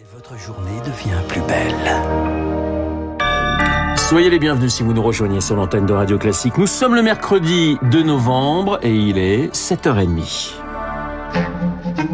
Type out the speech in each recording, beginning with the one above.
Et votre journée devient plus belle. Soyez les bienvenus si vous nous rejoignez sur l'antenne de Radio Classique. Nous sommes le mercredi 2 novembre et il est 7h30.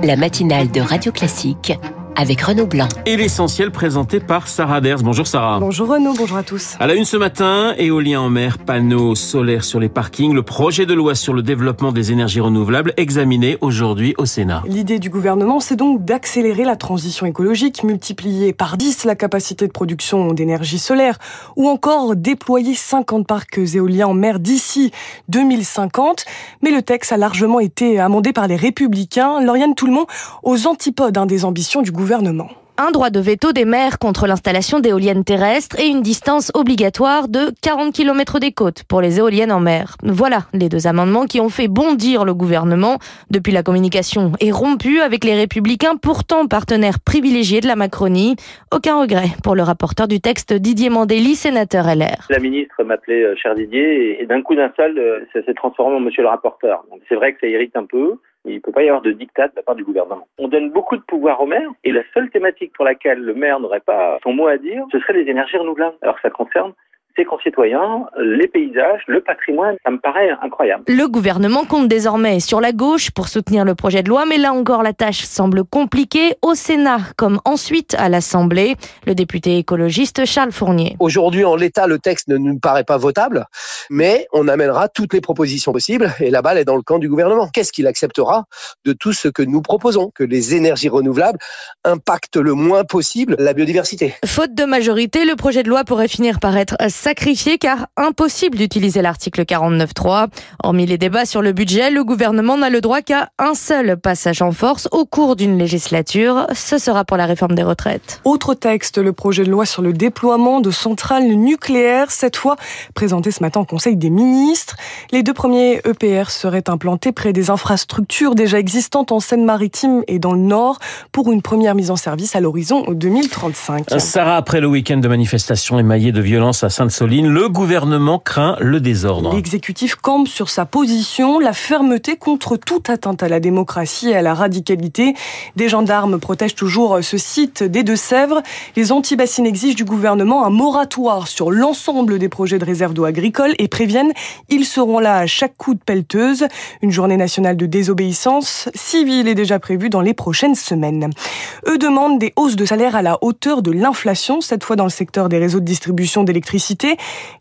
La matinale de Radio Classique avec Renaud Blanc. Et l'essentiel présenté par Sarah Ders. Bonjour Sarah. Bonjour Renaud, bonjour à tous. À la une ce matin, éolien en mer, panneaux solaires sur les parkings, le projet de loi sur le développement des énergies renouvelables examiné aujourd'hui au Sénat. L'idée du gouvernement, c'est donc d'accélérer la transition écologique, multiplier par 10 la capacité de production d'énergie solaire ou encore déployer 50 parcs éoliens en mer d'ici 2050. Mais le texte a largement été amendé par les républicains. Lauriane Toulmont aux antipodes hein, des ambitions du gouvernement gouvernement un droit de veto des maires contre l'installation d'éoliennes terrestres et une distance obligatoire de 40 km des côtes pour les éoliennes en mer. Voilà les deux amendements qui ont fait bondir le gouvernement. Depuis la communication est rompue avec les républicains, pourtant partenaires privilégiés de la Macronie. Aucun regret pour le rapporteur du texte Didier Mandeli, sénateur LR. La ministre m'appelait euh, cher Didier et d'un coup d'un seul, euh, ça s'est transformé en monsieur le rapporteur. c'est vrai que ça irrite un peu. Il ne peut pas y avoir de dictat de la part du gouvernement. On donne beaucoup de pouvoir au maire et la seule thématique pour laquelle le maire n'aurait pas son mot à dire, ce serait les énergies renouvelables. Alors ça concerne ses concitoyens, les paysages, le patrimoine. Ça me paraît incroyable. Le gouvernement compte désormais sur la gauche pour soutenir le projet de loi, mais là encore la tâche semble compliquée au Sénat comme ensuite à l'Assemblée. Le député écologiste Charles Fournier. Aujourd'hui, en l'état, le texte ne nous paraît pas votable, mais on amènera toutes les propositions possibles et la balle est dans le camp du gouvernement. Qu'est-ce qu'il acceptera de tout ce que nous proposons? Que les énergies renouvelables impactent le moins possible la biodiversité. Faute de majorité, le projet de loi pourrait finir par être sacrifié car impossible d'utiliser l'article 49.3. Hormis les débats sur le budget, le gouvernement n'a le droit qu'à un seul passage en force au cours d'une législature. Ce sera pour la réforme des retraites. Autre texte, le projet de loi sur le déploiement de centrales nucléaires, cette fois présenté ce matin au Conseil des ministres. Les deux premiers EPR seraient implantés près des infrastructures déjà existantes en Seine-Maritime et dans le Nord pour une première mise en service à l'horizon 2035. Sarah, après le week-end de manifestations émaillées de violence à sainte Soline, le gouvernement craint le désordre. L'exécutif campe sur sa position, la fermeté contre toute atteinte à la démocratie et à la radicalité. Des gendarmes protègent toujours ce site des Deux-Sèvres. Les anti-bassines exigent du gouvernement un moratoire sur l'ensemble des projets de réserve d'eau agricole et préviennent ils seront là à chaque coup de pelleteuse. Une journée nationale de désobéissance civile est déjà prévue dans les prochaines semaines. Eux demandent des hausses de salaire à la hauteur de l'inflation, cette fois dans le secteur des réseaux de distribution d'électricité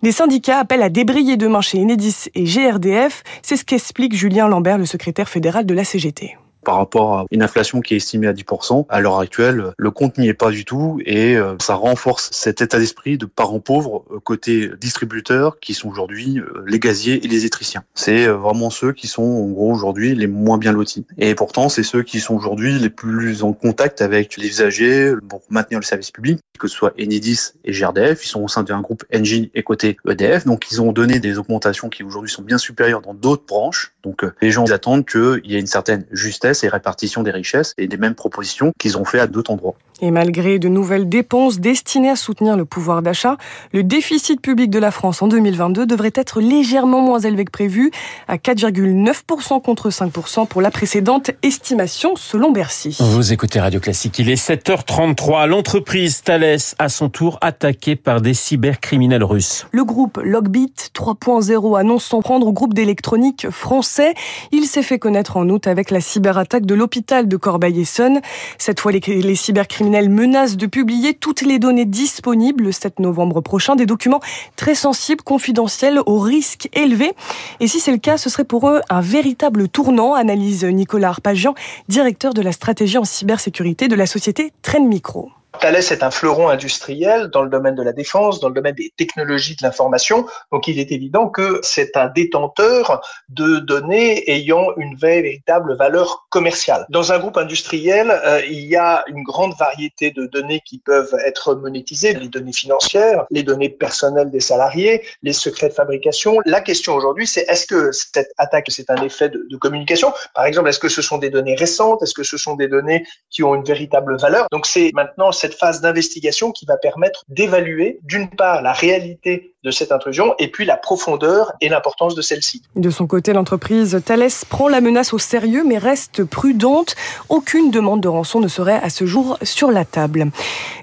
les syndicats appellent à débrayer demain chez Enedis et GRDF. C'est ce qu'explique Julien Lambert, le secrétaire fédéral de la CGT par rapport à une inflation qui est estimée à 10%. À l'heure actuelle, le compte n'y est pas du tout et euh, ça renforce cet état d'esprit de parents pauvres euh, côté distributeurs qui sont aujourd'hui euh, les gaziers et les électriciens. C'est vraiment ceux qui sont en gros aujourd'hui les moins bien lotis. Et pourtant, c'est ceux qui sont aujourd'hui les plus en contact avec les usagers pour maintenir le service public, que ce soit Enedis et GRDF. Ils sont au sein d'un groupe Engie et côté EDF. Donc, ils ont donné des augmentations qui aujourd'hui sont bien supérieures dans d'autres branches. Donc, les gens attendent qu'il y ait une certaine justesse et répartition des richesses et des mêmes propositions qu'ils ont fait à d'autres endroits. Et malgré de nouvelles dépenses destinées à soutenir le pouvoir d'achat, le déficit public de la France en 2022 devrait être légèrement moins élevé que prévu, à 4,9% contre 5% pour la précédente estimation selon Bercy. Vous écoutez Radio Classique, il est 7h33. L'entreprise Thales, à son tour attaquée par des cybercriminels russes. Le groupe Logbit 3.0 annonce s'en prendre au groupe d'électronique français. Il s'est fait connaître en août avec la cyberattaque de l'hôpital de Corbeil-Essonne. Cette fois, les, cybercriminels criminels menacent de publier toutes les données disponibles le 7 novembre prochain, des documents très sensibles, confidentiels, au risque élevé. Et si c'est le cas, ce serait pour eux un véritable tournant, analyse Nicolas Arpagian, directeur de la stratégie en cybersécurité de la société Trend Micro. Thales est un fleuron industriel dans le domaine de la défense, dans le domaine des technologies de l'information. Donc, il est évident que c'est un détenteur de données ayant une véritable valeur commerciale. Dans un groupe industriel, euh, il y a une grande variété de données qui peuvent être monétisées, les données financières, les données personnelles des salariés, les secrets de fabrication. La question aujourd'hui, c'est est-ce que cette attaque, c'est un effet de, communication? Par exemple, est-ce que ce sont des données récentes? Est-ce que ce sont des données qui ont une véritable valeur? Donc, c'est maintenant phase d'investigation qui va permettre d'évaluer d'une part la réalité de cette intrusion et puis la profondeur et l'importance de celle-ci. De son côté, l'entreprise Thales prend la menace au sérieux mais reste prudente. Aucune demande de rançon ne serait à ce jour sur la table.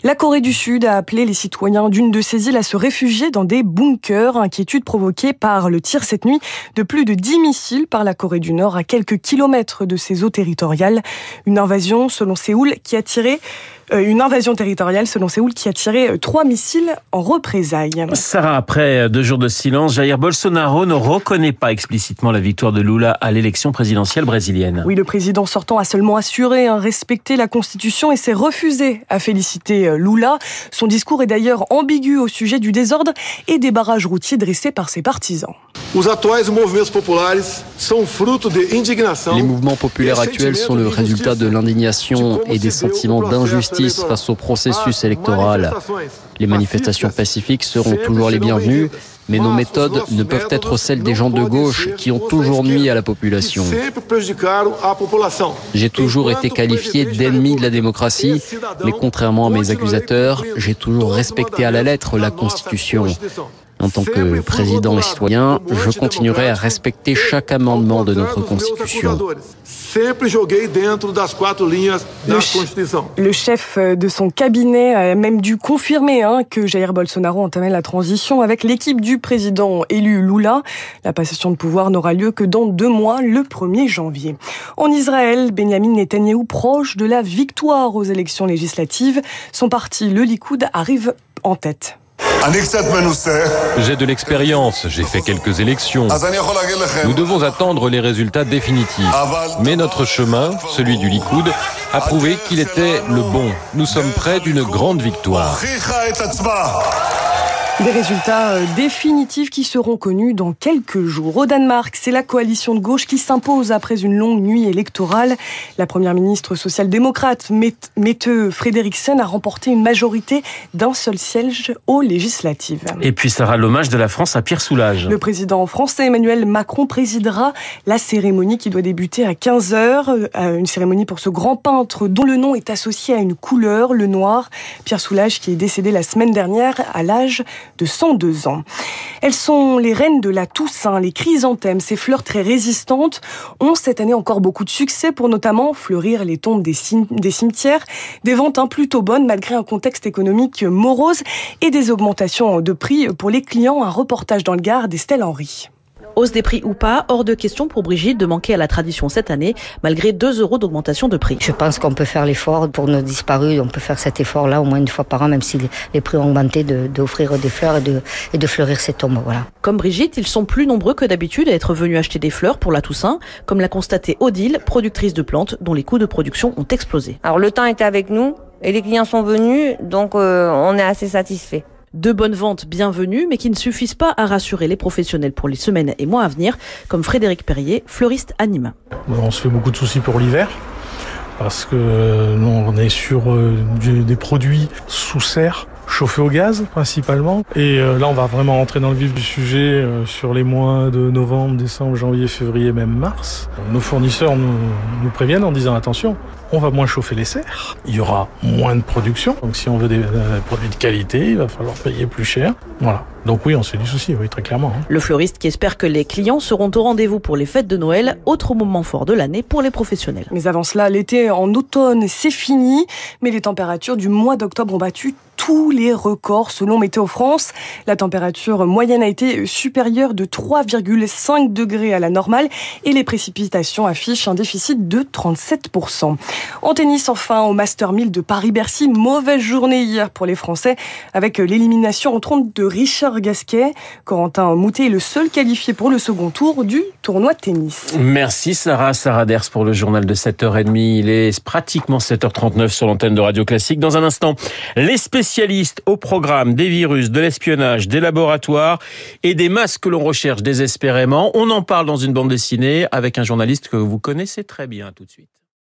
La Corée du Sud a appelé les citoyens d'une de ses îles à se réfugier dans des bunkers, inquiétude provoquée par le tir cette nuit de plus de 10 missiles par la Corée du Nord à quelques kilomètres de ses eaux territoriales. Une invasion, selon Séoul, qui a tiré euh, une invasion territoriale selon Séoul qui a tiré euh, trois missiles en représailles. Sarah, après deux jours de silence, Jair Bolsonaro ne reconnaît pas explicitement la victoire de Lula à l'élection présidentielle brésilienne. Oui, le président sortant a seulement assuré hein, respecter la Constitution et s'est refusé à féliciter euh, Lula. Son discours est d'ailleurs ambigu au sujet du désordre et des barrages routiers dressés par ses partisans. Les mouvements populaires actuels sont le résultat de l'indignation et des sentiments d'injustice face au processus électoral. Les manifestations pacifiques seront toujours les bienvenues, mais nos méthodes ne peuvent être celles des gens de gauche qui ont toujours nuit à la population. J'ai toujours été qualifié d'ennemi de la démocratie, mais contrairement à mes accusateurs, j'ai toujours respecté à la lettre la Constitution. En tant que président et citoyen, je continuerai à respecter chaque amendement de notre Constitution. Le, chef de son cabinet a même dû confirmer hein, que Jair Bolsonaro entamait la transition avec l'équipe du président élu Lula. La passation de pouvoir n'aura lieu que dans deux mois, le 1er janvier. En Israël, Benjamin Netanyahou, proche de la victoire aux élections législatives, son parti, le Likoud, arrive en tête. J'ai de l'expérience, j'ai fait quelques élections. Nous devons attendre les résultats définitifs. Mais notre chemin, celui du Likoud, a prouvé qu'il était le bon. Nous sommes près d'une grande victoire. Des résultats euh, définitifs qui seront connus dans quelques jours. Au Danemark, c'est la coalition de gauche qui s'impose après une longue nuit électorale. La première ministre social-démocrate, Mette Frederiksen, a remporté une majorité d'un seul siège aux législatives. Et puis sera l'hommage de la France à Pierre Soulages. Le président français Emmanuel Macron présidera la cérémonie qui doit débuter à 15h. Euh, une cérémonie pour ce grand peintre dont le nom est associé à une couleur, le noir. Pierre Soulages qui est décédé la semaine dernière à l'âge de 102 ans. Elles sont les reines de la Toussaint, les chrysanthèmes, ces fleurs très résistantes, ont cette année encore beaucoup de succès pour notamment fleurir les tombes des, cimetières, des ventes hein, plutôt bonnes malgré un contexte économique morose et des augmentations de prix pour les clients. Un reportage dans le Gard d'Estelle Henry. Hausse des prix ou pas, hors de question pour Brigitte de manquer à la tradition cette année, malgré 2 euros d'augmentation de prix. Je pense qu'on peut faire l'effort pour nos disparus, on peut faire cet effort-là au moins une fois par an, même si les prix ont augmenté, d'offrir des fleurs et de, et de fleurir ces tombes. Voilà. Comme Brigitte, ils sont plus nombreux que d'habitude à être venus acheter des fleurs pour la Toussaint, comme l'a constaté Odile, productrice de plantes, dont les coûts de production ont explosé. Alors le temps était avec nous, et les clients sont venus, donc euh, on est assez satisfait. De bonnes ventes bienvenues, mais qui ne suffisent pas à rassurer les professionnels pour les semaines et mois à venir, comme Frédéric Perrier, fleuriste anime. On se fait beaucoup de soucis pour l'hiver parce que nous, on est sur euh, des produits sous serre chauffés au gaz principalement. Et euh, là, on va vraiment rentrer dans le vif du sujet euh, sur les mois de novembre, décembre, janvier, février, même mars. Nos fournisseurs nous préviennent en disant attention, on va moins chauffer les serres, il y aura moins de production. Donc si on veut des, produits de qualité, il va falloir payer plus cher. Voilà. Donc oui, on se fait du souci, oui, très clairement. Hein. Le fleuriste qui espère que les clients seront au rendez-vous pour les fêtes de Noël, autre moment fort de l'année pour les professionnels. Mais avant cela, l'été en automne, c'est fini, mais les températures du mois d'octobre ont battu tous les records selon Météo France. La température moyenne a été supérieure de 3,5 degrés à la normale et les précipitations affichent un déficit de 37%. En tennis, enfin, au Master 1000 de Paris-Bercy, mauvaise journée hier pour les Français avec l'élimination en trompe de Richard Gasquet. Corentin Moutet est le seul qualifié pour le second tour du tournoi de tennis. Merci Sarah, Sarah Ders pour le journal de 7h30. Il est pratiquement 7h39 sur l'antenne de Radio Classique. Dans un instant, les spécialistes au programme des virus, de l'espionnage, des laboratoires et des masques que l'on recherche désespérément. On en parle dans une bande dessinée avec un journaliste que vous connaissez très bien tout de suite.